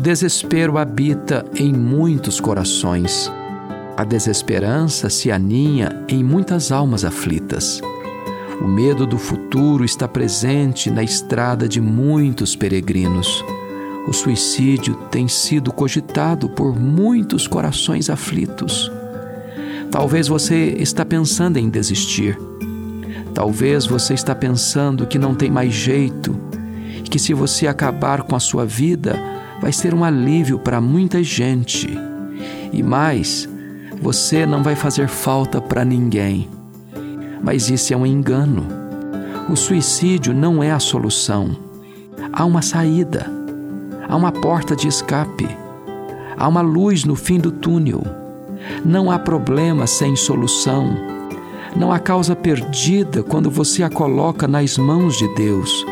Desespero habita em muitos corações. A desesperança se aninha em muitas almas aflitas. O medo do futuro está presente na estrada de muitos peregrinos. O suicídio tem sido cogitado por muitos corações aflitos. Talvez você está pensando em desistir. Talvez você está pensando que não tem mais jeito, que se você acabar com a sua vida, vai ser um alívio para muita gente. E mais, você não vai fazer falta para ninguém. Mas isso é um engano. O suicídio não é a solução. Há uma saída, há uma porta de escape, há uma luz no fim do túnel. Não há problema sem solução. Não há causa perdida quando você a coloca nas mãos de Deus.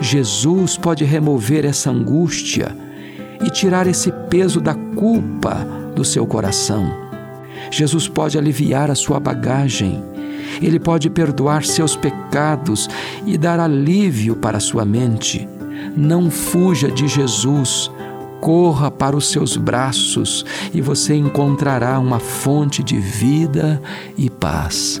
Jesus pode remover essa angústia e tirar esse peso da culpa do seu coração. Jesus pode aliviar a sua bagagem, ele pode perdoar seus pecados e dar alívio para sua mente. Não fuja de Jesus, corra para os seus braços e você encontrará uma fonte de vida e paz.